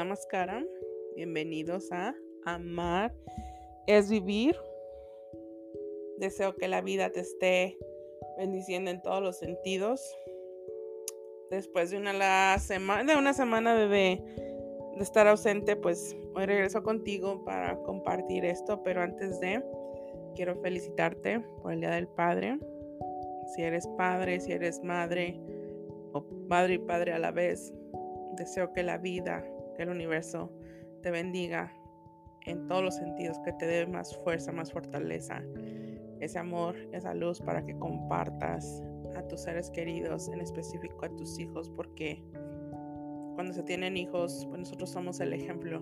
Namaskaram. Bienvenidos a Amar es Vivir. Deseo que la vida te esté bendiciendo en todos los sentidos. Después de una, la semana, de una semana de, de estar ausente, pues hoy regreso contigo para compartir esto. Pero antes de, quiero felicitarte por el Día del Padre. Si eres padre, si eres madre, o madre y padre a la vez, deseo que la vida, que el universo te bendiga en todos los sentidos, que te dé más fuerza, más fortaleza, ese amor, esa luz para que compartas a tus seres queridos, en específico a tus hijos, porque cuando se tienen hijos, pues nosotros somos el ejemplo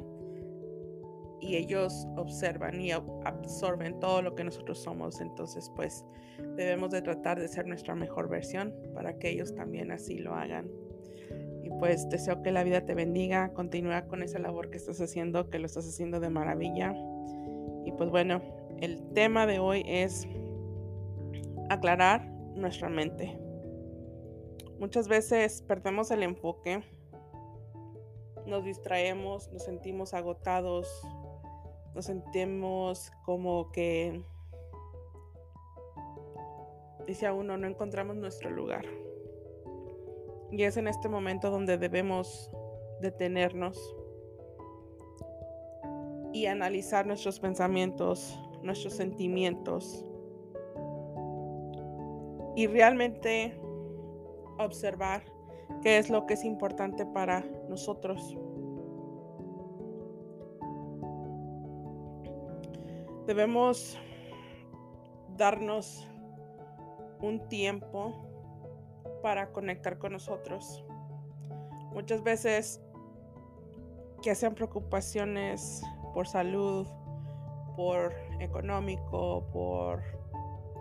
y ellos observan y absorben todo lo que nosotros somos. Entonces, pues debemos de tratar de ser nuestra mejor versión para que ellos también así lo hagan. Y pues deseo que la vida te bendiga, continúa con esa labor que estás haciendo, que lo estás haciendo de maravilla. Y pues bueno, el tema de hoy es aclarar nuestra mente. Muchas veces perdemos el enfoque, nos distraemos, nos sentimos agotados, nos sentimos como que, dice uno, no encontramos nuestro lugar. Y es en este momento donde debemos detenernos y analizar nuestros pensamientos, nuestros sentimientos y realmente observar qué es lo que es importante para nosotros. Debemos darnos un tiempo para conectar con nosotros. Muchas veces que sean preocupaciones por salud, por económico, por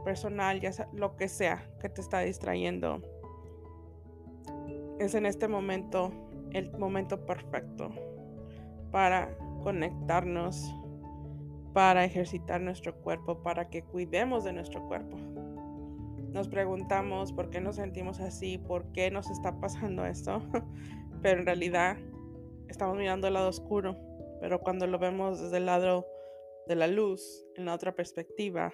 personal, ya sea lo que sea que te está distrayendo. Es en este momento el momento perfecto para conectarnos, para ejercitar nuestro cuerpo, para que cuidemos de nuestro cuerpo. Nos preguntamos por qué nos sentimos así, por qué nos está pasando esto, pero en realidad estamos mirando el lado oscuro, pero cuando lo vemos desde el lado de la luz, en la otra perspectiva,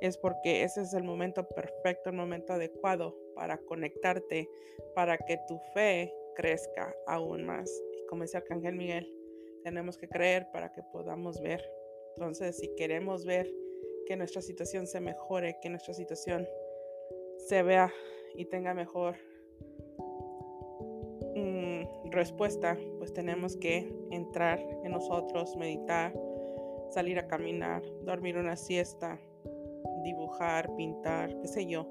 es porque ese es el momento perfecto, el momento adecuado para conectarte, para que tu fe crezca aún más. Y como dice Arcángel Miguel, tenemos que creer para que podamos ver. Entonces, si queremos ver que nuestra situación se mejore, que nuestra situación se vea y tenga mejor mm, respuesta, pues tenemos que entrar en nosotros, meditar, salir a caminar, dormir una siesta, dibujar, pintar, qué sé yo,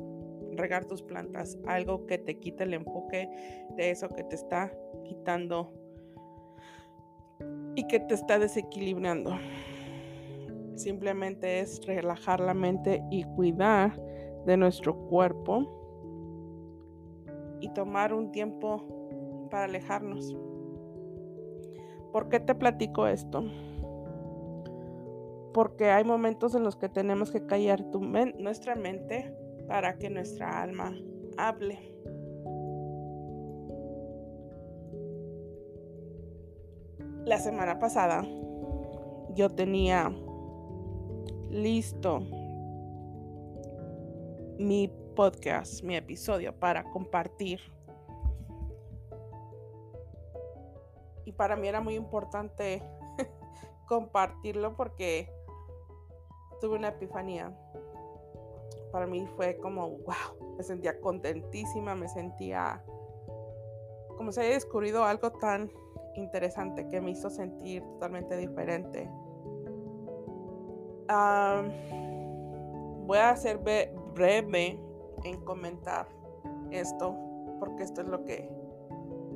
regar tus plantas, algo que te quite el enfoque de eso que te está quitando y que te está desequilibrando. Simplemente es relajar la mente y cuidar de nuestro cuerpo y tomar un tiempo para alejarnos. ¿Por qué te platico esto? Porque hay momentos en los que tenemos que callar nuestra mente para que nuestra alma hable. La semana pasada yo tenía listo mi podcast, mi episodio para compartir. Y para mí era muy importante compartirlo porque tuve una epifanía. Para mí fue como, wow, me sentía contentísima, me sentía como si haya descubierto algo tan interesante que me hizo sentir totalmente diferente. voy a ser breve en comentar esto, porque esto es lo que,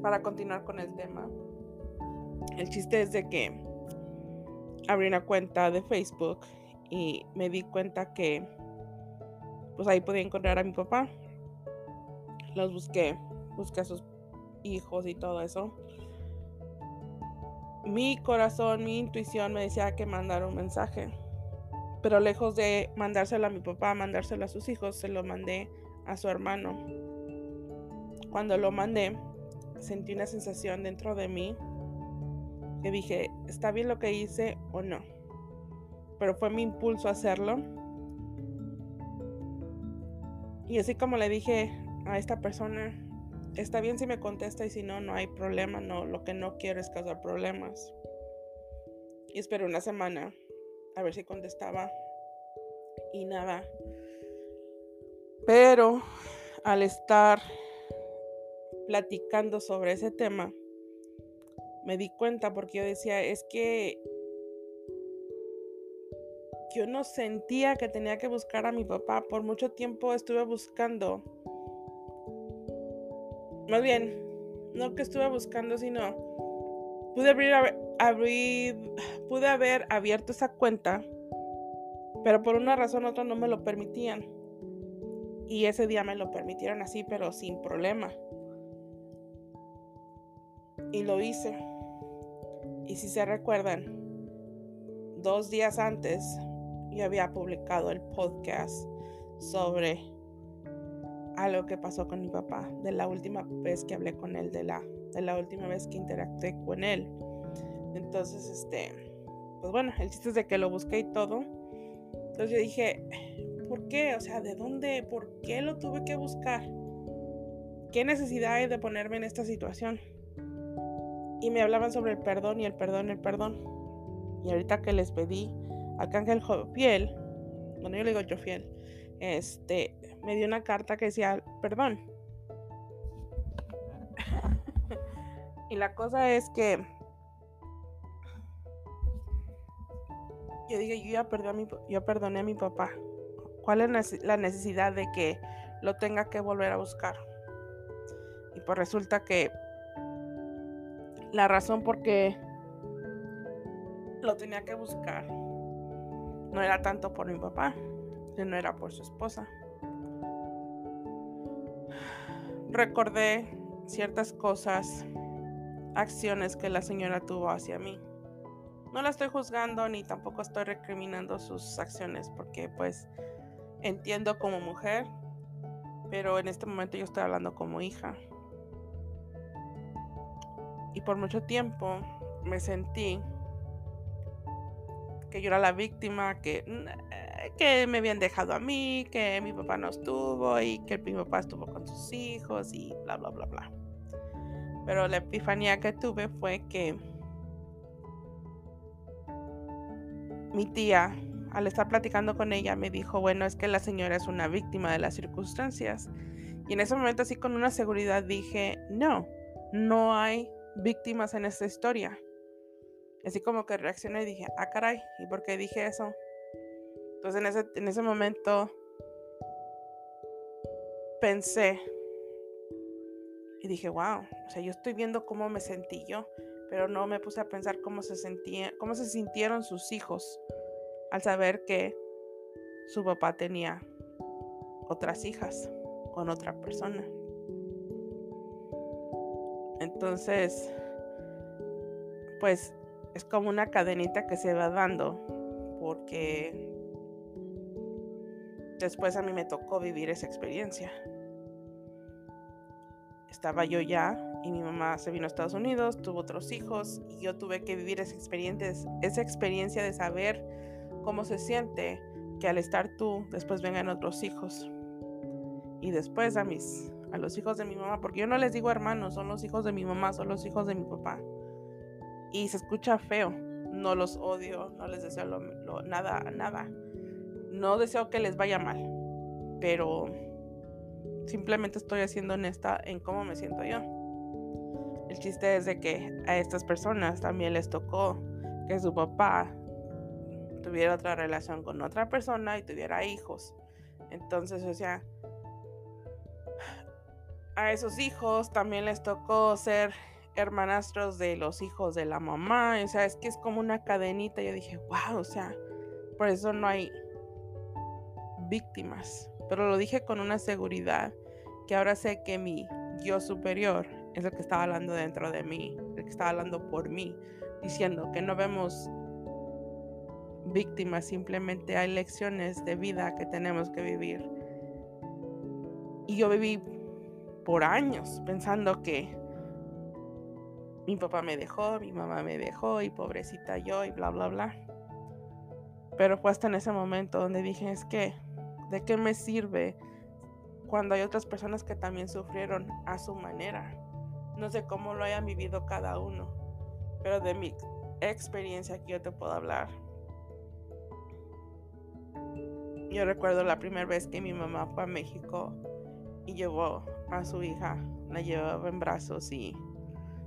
para continuar con el tema, el chiste es de que abrí una cuenta de Facebook y me di cuenta que pues ahí podía encontrar a mi papá. Los busqué, busqué a sus hijos y todo eso. Mi corazón, mi intuición me decía que mandara un mensaje. Pero lejos de mandárselo a mi papá, mandárselo a sus hijos, se lo mandé a su hermano. Cuando lo mandé, sentí una sensación dentro de mí que dije, ¿está bien lo que hice o no? Pero fue mi impulso hacerlo. Y así como le dije a esta persona, está bien si me contesta y si no, no hay problema, no, lo que no quiero es causar problemas. Y esperé una semana a ver si contestaba y nada. Pero al estar platicando sobre ese tema, me di cuenta porque yo decía, es que yo no sentía que tenía que buscar a mi papá. Por mucho tiempo estuve buscando. Más bien, no que estuve buscando, sino pude abrir, pude haber abierto esa cuenta, pero por una razón u otra no me lo permitían. Y ese día me lo permitieron así, pero sin problema. Y lo hice. Y si se recuerdan, dos días antes yo había publicado el podcast sobre algo que pasó con mi papá, de la última vez que hablé con él, de la, de la última vez que interactué con él. Entonces, este, pues bueno, el chiste es de que lo busqué y todo. Entonces yo dije, ¿por qué? O sea, ¿de dónde? ¿Por qué lo tuve que buscar? ¿Qué necesidad hay de ponerme en esta situación? y me hablaban sobre el perdón y el perdón, el perdón. Y ahorita que les pedí a Ángel Fiel, bueno, yo le digo yo fiel, este, me dio una carta que decía perdón. y la cosa es que yo dije, yo ya, a mi, perdoné a mi papá. ¿Cuál es la necesidad de que lo tenga que volver a buscar? Y pues resulta que la razón por qué lo tenía que buscar no era tanto por mi papá, sino era por su esposa. Recordé ciertas cosas, acciones que la señora tuvo hacia mí. No la estoy juzgando ni tampoco estoy recriminando sus acciones porque pues entiendo como mujer, pero en este momento yo estoy hablando como hija. Y por mucho tiempo me sentí que yo era la víctima, que, eh, que me habían dejado a mí, que mi papá no estuvo y que mi papá estuvo con sus hijos y bla, bla, bla, bla. Pero la epifanía que tuve fue que mi tía, al estar platicando con ella, me dijo, bueno, es que la señora es una víctima de las circunstancias. Y en ese momento así con una seguridad dije, no, no hay víctimas en esta historia. Así como que reaccioné y dije, ah, caray, ¿y por qué dije eso? Entonces en ese, en ese momento pensé y dije, wow, o sea, yo estoy viendo cómo me sentí yo, pero no me puse a pensar cómo se sentía, cómo se sintieron sus hijos al saber que su papá tenía otras hijas con otra persona. Entonces, pues es como una cadenita que se va dando porque después a mí me tocó vivir esa experiencia. Estaba yo ya y mi mamá se vino a Estados Unidos, tuvo otros hijos y yo tuve que vivir esa experiencia, esa experiencia de saber cómo se siente que al estar tú después vengan otros hijos. Y después a mis a los hijos de mi mamá, porque yo no les digo hermanos, son los hijos de mi mamá, son los hijos de mi papá. Y se escucha feo, no los odio, no les deseo nada, nada. No deseo que les vaya mal, pero simplemente estoy haciendo honesta en cómo me siento yo. El chiste es de que a estas personas también les tocó que su papá tuviera otra relación con otra persona y tuviera hijos. Entonces, o sea, a esos hijos también les tocó ser hermanastros de los hijos de la mamá. O sea, es que es como una cadenita. Yo dije, wow, o sea, por eso no hay víctimas. Pero lo dije con una seguridad que ahora sé que mi yo superior es el que estaba hablando dentro de mí, el que estaba hablando por mí, diciendo que no vemos víctimas, simplemente hay lecciones de vida que tenemos que vivir. Y yo viví por años pensando que mi papá me dejó, mi mamá me dejó y pobrecita yo y bla, bla, bla. Pero fue hasta en ese momento donde dije, es que, ¿de qué me sirve cuando hay otras personas que también sufrieron a su manera? No sé cómo lo hayan vivido cada uno, pero de mi experiencia que yo te puedo hablar. Yo recuerdo la primera vez que mi mamá fue a México y llevó a su hija, la llevaba en brazos y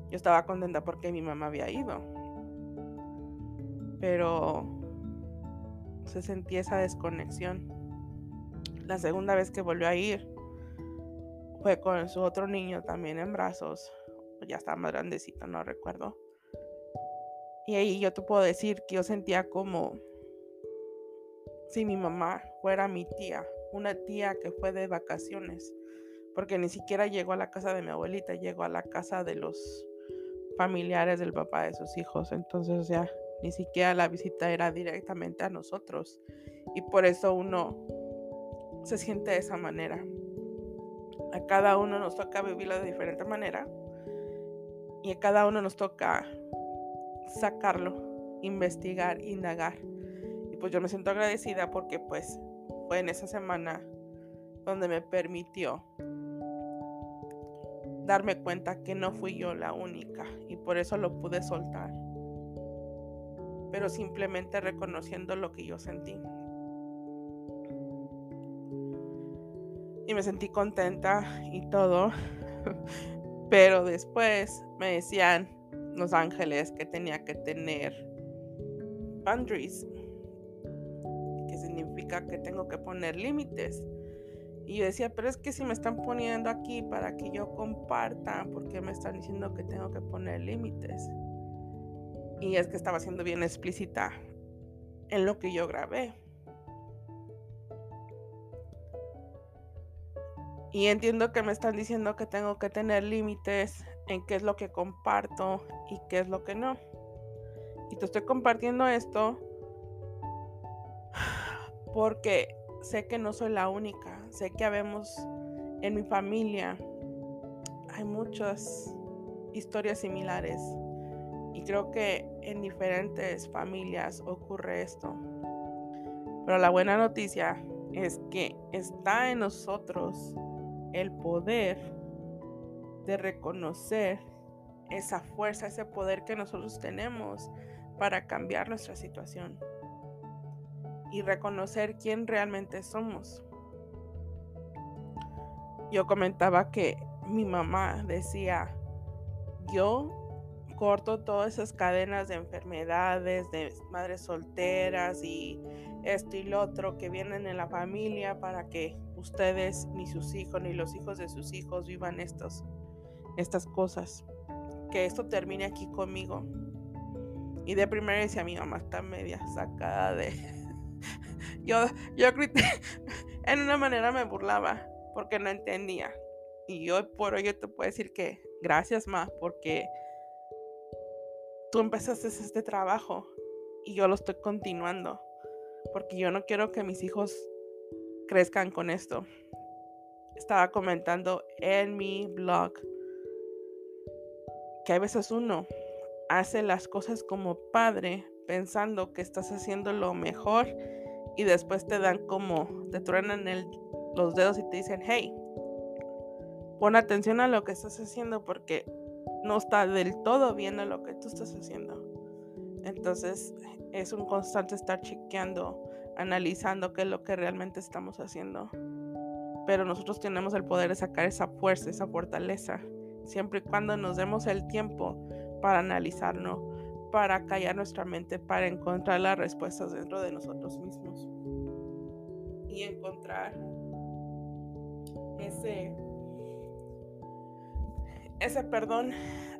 yo estaba contenta porque mi mamá había ido. Pero se sentía esa desconexión. La segunda vez que volvió a ir fue con su otro niño también en brazos. Ya estaba más grandecito, no recuerdo. Y ahí yo te puedo decir que yo sentía como si mi mamá fuera mi tía, una tía que fue de vacaciones, porque ni siquiera llegó a la casa de mi abuelita, llegó a la casa de los familiares del papá de sus hijos. Entonces, o sea, ni siquiera la visita era directamente a nosotros. Y por eso uno se siente de esa manera. A cada uno nos toca vivirlo de diferente manera. Y a cada uno nos toca sacarlo, investigar, indagar. Y pues yo me siento agradecida porque pues fue en esa semana donde me permitió darme cuenta que no fui yo la única y por eso lo pude soltar. Pero simplemente reconociendo lo que yo sentí. Y me sentí contenta y todo. Pero después me decían los ángeles que tenía que tener boundaries, que significa que tengo que poner límites. Y yo decía, pero es que si me están poniendo aquí para que yo comparta, ¿por qué me están diciendo que tengo que poner límites? Y es que estaba siendo bien explícita en lo que yo grabé. Y entiendo que me están diciendo que tengo que tener límites en qué es lo que comparto y qué es lo que no. Y te estoy compartiendo esto porque sé que no soy la única, sé que habemos en mi familia, hay muchas historias similares y creo que en diferentes familias ocurre esto. Pero la buena noticia es que está en nosotros el poder de reconocer esa fuerza, ese poder que nosotros tenemos para cambiar nuestra situación y reconocer quién realmente somos. Yo comentaba que mi mamá decía, yo corto todas esas cadenas de enfermedades, de madres solteras y esto y lo otro que vienen en la familia para que ustedes, ni sus hijos, ni los hijos de sus hijos vivan estos, estas cosas. Que esto termine aquí conmigo. Y de primera decía mi mamá está media sacada de, yo, yo en una manera me burlaba porque no entendía. Y hoy por hoy yo te puedo decir que gracias más porque tú empezaste este trabajo y yo lo estoy continuando. Porque yo no quiero que mis hijos crezcan con esto. Estaba comentando en mi blog que a veces uno hace las cosas como padre pensando que estás haciendo lo mejor y después te dan como, te truenan los dedos y te dicen, hey, pon atención a lo que estás haciendo porque no está del todo bien lo que tú estás haciendo. Entonces es un constante estar chequeando, analizando qué es lo que realmente estamos haciendo. Pero nosotros tenemos el poder de sacar esa fuerza, esa fortaleza, siempre y cuando nos demos el tiempo para analizarnos, para callar nuestra mente, para encontrar las respuestas dentro de nosotros mismos. Y encontrar ese ese perdón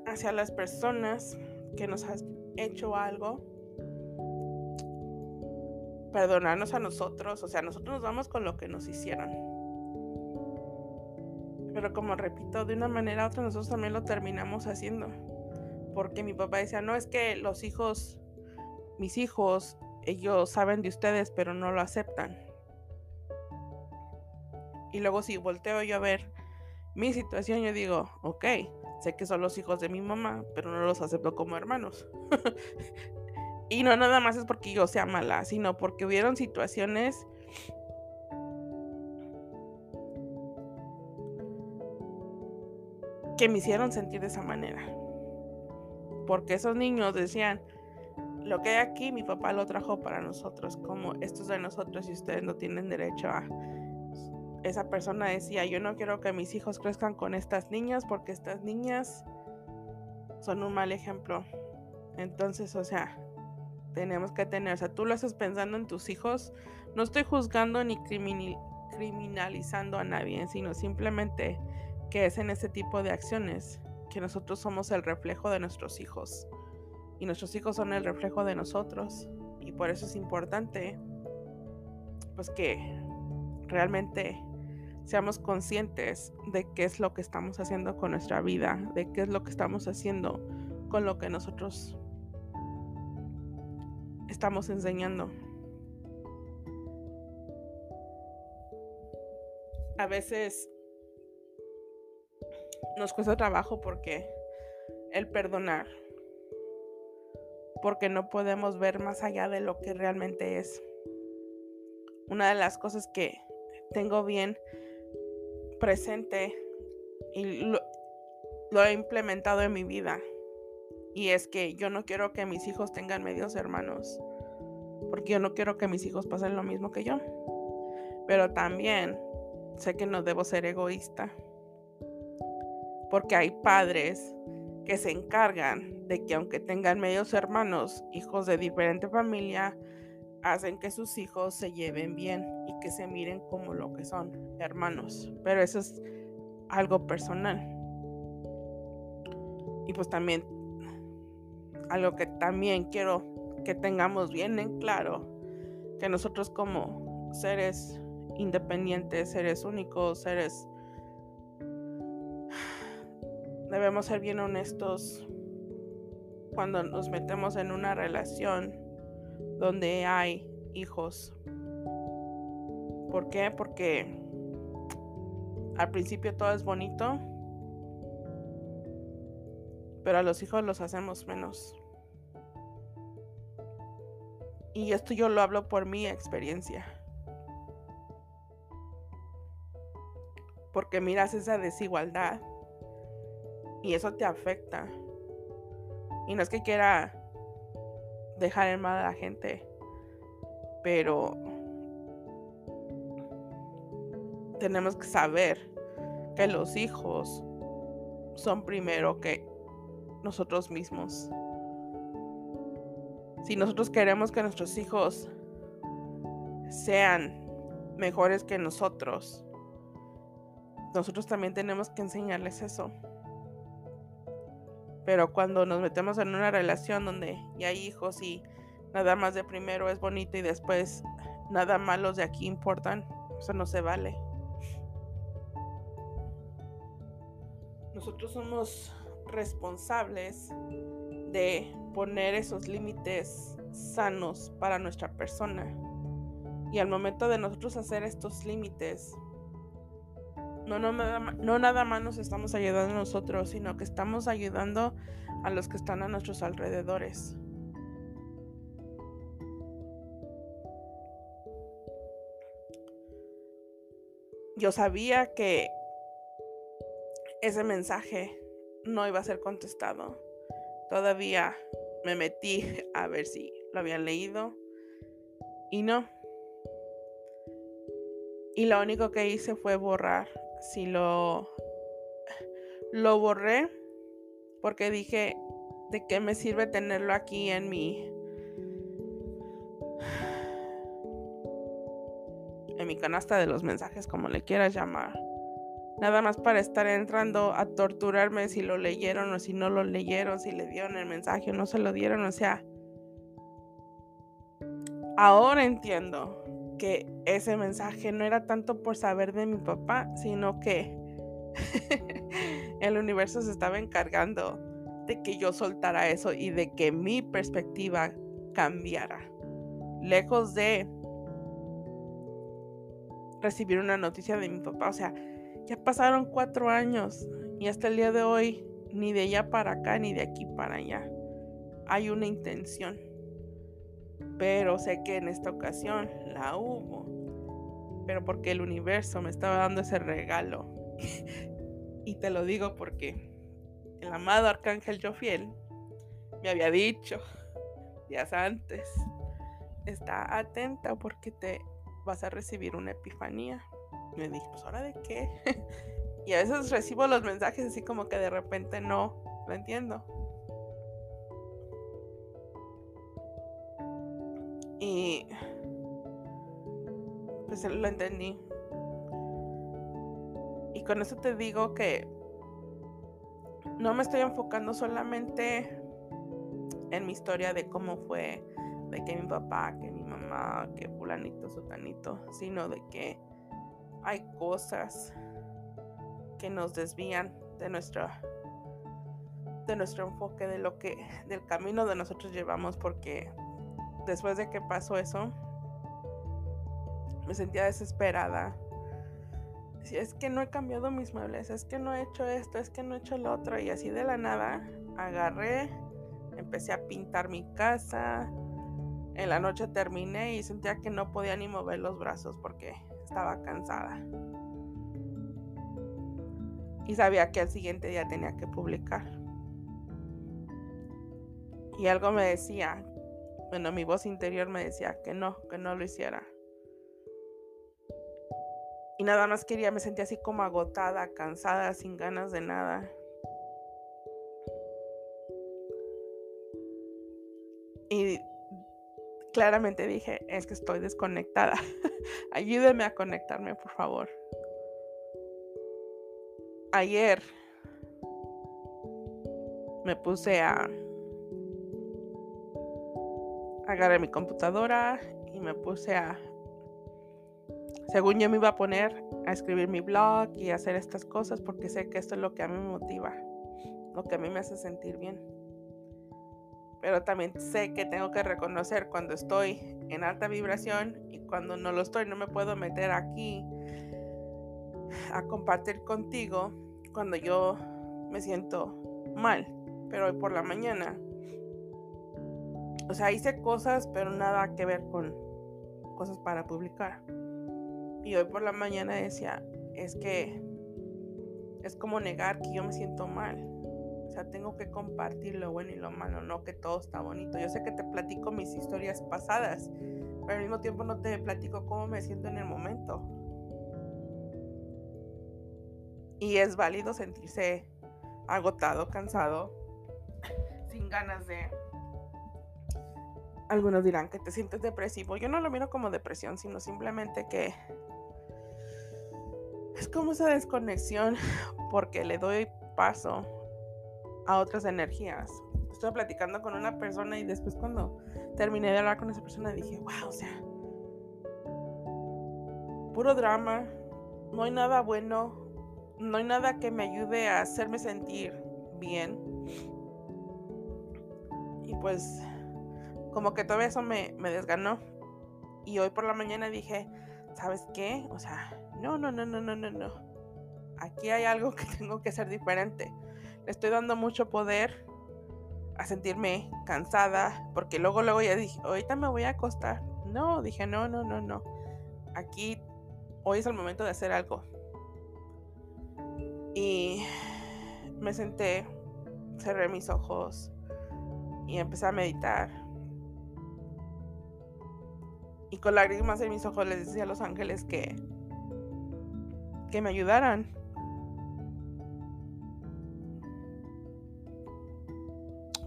hacia las personas que nos han hecho algo perdonarnos a nosotros, o sea, nosotros nos vamos con lo que nos hicieron. Pero como repito, de una manera u otra nosotros también lo terminamos haciendo porque mi papá decía, no es que los hijos, mis hijos, ellos saben de ustedes, pero no lo aceptan. Y luego si volteo yo a ver mi situación, yo digo, ok, sé que son los hijos de mi mamá, pero no los acepto como hermanos. y no nada más es porque yo sea mala, sino porque hubieron situaciones que me hicieron sentir de esa manera. Porque esos niños decían, lo que hay aquí mi papá lo trajo para nosotros, como esto es de nosotros y ustedes no tienen derecho a... Esa persona decía, yo no quiero que mis hijos crezcan con estas niñas porque estas niñas son un mal ejemplo. Entonces, o sea, tenemos que tener, o sea, tú lo estás pensando en tus hijos, no estoy juzgando ni criminalizando a nadie, sino simplemente que es en ese tipo de acciones que nosotros somos el reflejo de nuestros hijos. Y nuestros hijos son el reflejo de nosotros. Y por eso es importante pues que realmente seamos conscientes de qué es lo que estamos haciendo con nuestra vida, de qué es lo que estamos haciendo con lo que nosotros estamos enseñando. A veces nos cuesta trabajo porque el perdonar, porque no podemos ver más allá de lo que realmente es. Una de las cosas que tengo bien presente y lo, he implementado en mi vida y es que yo no quiero que mis hijos tengan medios hermanos porque yo no quiero que mis hijos pasen lo mismo que yo. Pero también sé que no debo ser egoísta porque hay padres que se encargan de que aunque tengan medios hermanos, hijos de diferente familia, hacen que sus hijos se lleven bien y que se miren como lo que son, hermanos. Pero eso es algo personal. Y pues también, algo que también quiero que tengamos bien en claro, que nosotros como seres independientes, seres únicos, seres debemos ser bien honestos cuando nos metemos en una relación donde hay hijos. ¿Por qué? Porque al principio todo es bonito, pero a los hijos los hacemos menos. Y esto yo lo hablo por mi experiencia. Porque miras esa desigualdad y eso te afecta. Y no es que quiera dejar en mal a la gente, pero tenemos que saber que los hijos son primero que nosotros mismos. Si nosotros queremos que nuestros hijos sean mejores que nosotros, nosotros también tenemos que enseñarles eso. Pero cuando nos metemos en una relación donde ya hay hijos y nada más de primero es bonito y después nada malos de aquí importan, eso no se vale. Nosotros somos responsables de poner esos límites sanos para nuestra persona. Y al momento de nosotros hacer estos límites, no, no, nada más nos estamos ayudando nosotros, sino que estamos ayudando a los que están a nuestros alrededores. Yo sabía que ese mensaje no iba a ser contestado. Todavía me metí a ver si lo habían leído y no. Y lo único que hice fue borrar si lo, lo borré porque dije, ¿de qué me sirve tenerlo aquí en mi... en mi canasta de los mensajes, como le quieras llamar? Nada más para estar entrando a torturarme si lo leyeron o si no lo leyeron, si le dieron el mensaje o no se lo dieron, o sea... Ahora entiendo que ese mensaje no era tanto por saber de mi papá, sino que el universo se estaba encargando de que yo soltara eso y de que mi perspectiva cambiara. Lejos de recibir una noticia de mi papá. O sea, ya pasaron cuatro años y hasta el día de hoy ni de allá para acá, ni de aquí para allá. Hay una intención. Pero sé que en esta ocasión la hubo. Pero porque el universo me estaba dando ese regalo. y te lo digo porque el amado Arcángel Jofiel me había dicho días antes, está atenta porque te vas a recibir una epifanía. Me dije, pues ahora de qué? y a veces recibo los mensajes así como que de repente no lo entiendo. Y pues lo entendí. Y con eso te digo que no me estoy enfocando solamente en mi historia de cómo fue, de que mi papá, que mi mamá, que fulanito, sotanito, sino de que hay cosas que nos desvían de de nuestro enfoque de lo que del camino de nosotros llevamos porque después de que pasó eso me sentía desesperada. Si es que no he cambiado mis muebles es que no he hecho esto es que no he hecho lo otro y así de la nada agarré empecé a pintar mi casa. En la noche terminé y sentía que no podía ni mover los brazos porque estaba cansada. Y sabía que al siguiente día tenía que publicar. Y algo me decía, bueno, mi voz interior me decía que no, que no lo hiciera. Y nada más quería, me sentía así como agotada, cansada, sin ganas de nada. Y claramente dije, es que estoy desconectada. Ayúdeme a conectarme, por favor. Ayer me puse a agarré mi computadora y me puse a según yo me iba a poner a escribir mi blog y hacer estas cosas porque sé que esto es lo que a mí me motiva, lo que a mí me hace sentir bien pero también sé que tengo que reconocer cuando estoy en alta vibración y cuando no lo estoy, no me puedo meter aquí a compartir contigo cuando yo me siento mal, pero hoy por la mañana, o sea, hice cosas, pero nada que ver con cosas para publicar. Y hoy por la mañana decía, es que es como negar que yo me siento mal sea, tengo que compartir lo bueno y lo malo, no que todo está bonito. Yo sé que te platico mis historias pasadas, pero al mismo tiempo no te platico cómo me siento en el momento. Y es válido sentirse agotado, cansado, sin ganas de... Algunos dirán que te sientes depresivo. Yo no lo miro como depresión, sino simplemente que es como esa desconexión porque le doy paso a otras energías. Estuve platicando con una persona y después cuando terminé de hablar con esa persona dije, wow, o sea, puro drama, no hay nada bueno, no hay nada que me ayude a hacerme sentir bien. Y pues como que todo eso me, desganó. Y hoy por la mañana dije, ¿sabes qué? O sea, no, no, no, no, no, no, no. Aquí hay algo que tengo que hacer diferente estoy dando mucho poder a sentirme cansada, porque luego, luego ya dije, ahorita me voy a acostar. No, dije, no, no, no, no. Aquí, hoy es el momento de hacer algo. Y me senté, cerré mis ojos y empecé a meditar. Y con lágrimas en mis ojos les decía a los ángeles que, que me ayudaran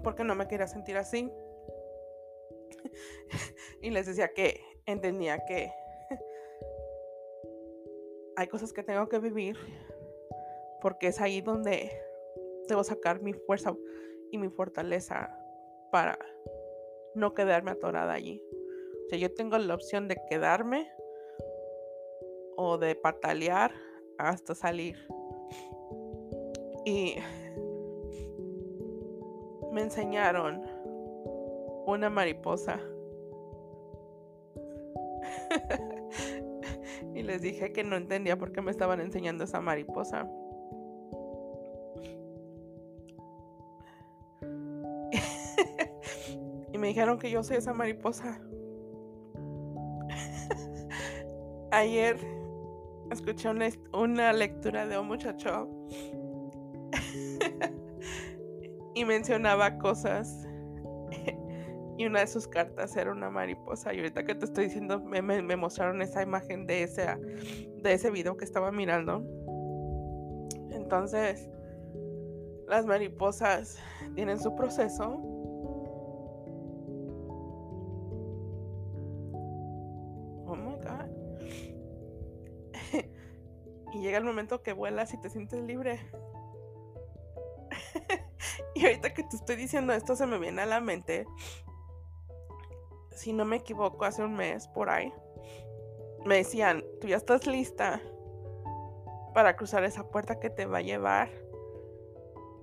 porque no me quería sentir así. y les decía que entendía que hay cosas que tengo que vivir porque es ahí donde debo sacar mi fuerza y mi fortaleza para no quedarme atorada allí. O sea, yo tengo la opción de quedarme o de patalear hasta salir. Y me enseñaron una mariposa. y les dije que no entendía por qué me estaban enseñando esa mariposa. y me dijeron que yo soy esa mariposa. Ayer escuché una, lectura de un muchacho y mencionaba cosas y una de sus cartas era una mariposa. Y ahorita que te estoy diciendo, me, me, mostraron esa imagen de ese, de ese video que estaba mirando. Entonces, las mariposas tienen su proceso. Oh my God. y llega el momento que vuelas y te sientes libre. Y ahorita que te estoy diciendo esto, se me viene a la mente si no me equivoco, hace un mes por ahí, me decían, tú ya estás lista para cruzar esa puerta que te va a llevar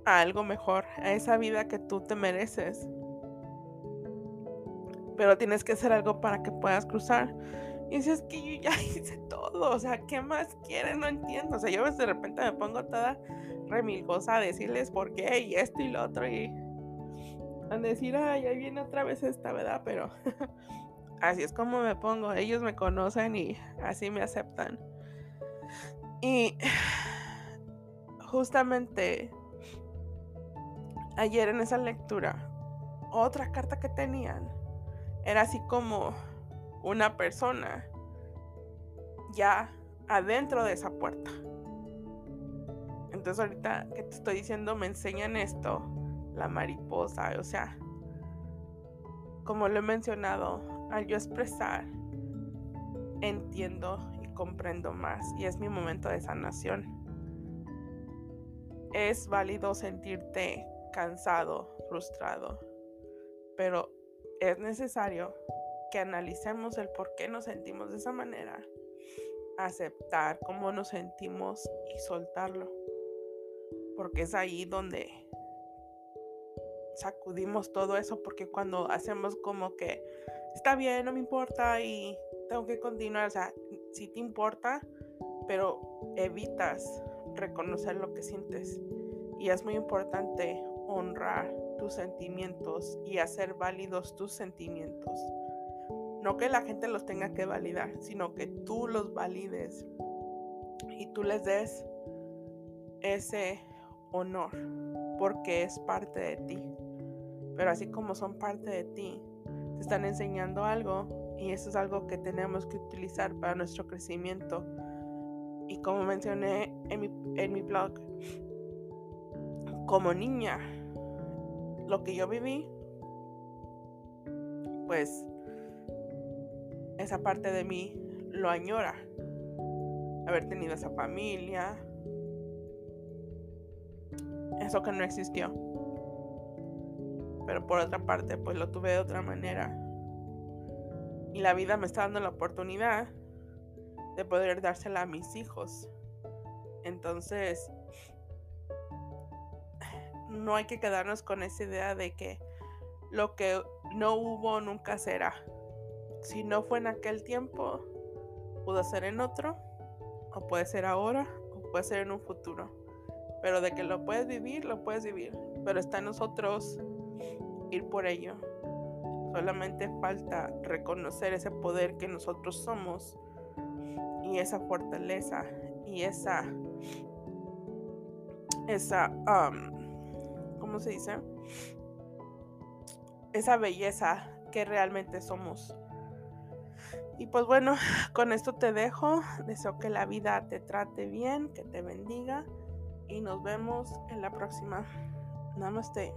a algo mejor, a esa vida que tú te mereces. Pero tienes que hacer algo para que puedas cruzar. Y dices que yo ya hice todo, o sea, ¿qué más quieren? No entiendo. O sea, yo de repente me pongo toda remilgosa a decirles por qué y esto y lo otro y a decir, ay, ahí viene otra vez esta, ¿verdad? Pero así es como me pongo. Ellos me conocen y así me aceptan. Y justamente ayer en esa lectura, otra carta que tenían era así como una persona ya adentro de esa puerta. Entonces ahorita que te estoy diciendo me enseñan esto la mariposa, o sea, como lo he mencionado, al yo expresar, entiendo y comprendo más y es mi momento de sanación. Es válido sentirte cansado, frustrado, pero es necesario que analicemos el por qué nos sentimos de esa manera, aceptar cómo nos sentimos y soltarlo, porque es ahí donde sacudimos todo eso porque cuando hacemos como que está bien, no me importa y tengo que continuar, o sea, sí te importa, pero evitas reconocer lo que sientes. Y es muy importante honrar tus sentimientos y hacer válidos tus sentimientos. No que la gente los tenga que validar, sino que tú los valides y tú les des ese honor porque es parte de ti pero así como son parte de ti, te están enseñando algo y eso es algo que tenemos que utilizar para nuestro crecimiento. Y como mencioné en mi, en mi blog, como niña, lo que yo viví, pues esa parte de mí lo añora. Haber tenido esa familia, eso que no existió. Pero por otra parte, pues lo tuve de otra manera. Y la vida me está dando la oportunidad de poder dársela a mis hijos. Entonces, no hay que quedarnos con esa idea de que lo que no hubo nunca será. Si no fue en aquel tiempo, pudo ser en otro, o puede ser ahora, o puede ser en un futuro. Pero de que lo puedes vivir, lo puedes vivir. Pero está en nosotros ir por ello. Solamente falta reconocer ese poder que nosotros somos y esa fortaleza y esa, esa, um, ¿cómo se dice? Esa belleza que realmente somos. Y pues bueno, con esto te dejo. Deseo que la vida te trate bien, que te bendiga. Y nos vemos en la próxima. Namaste.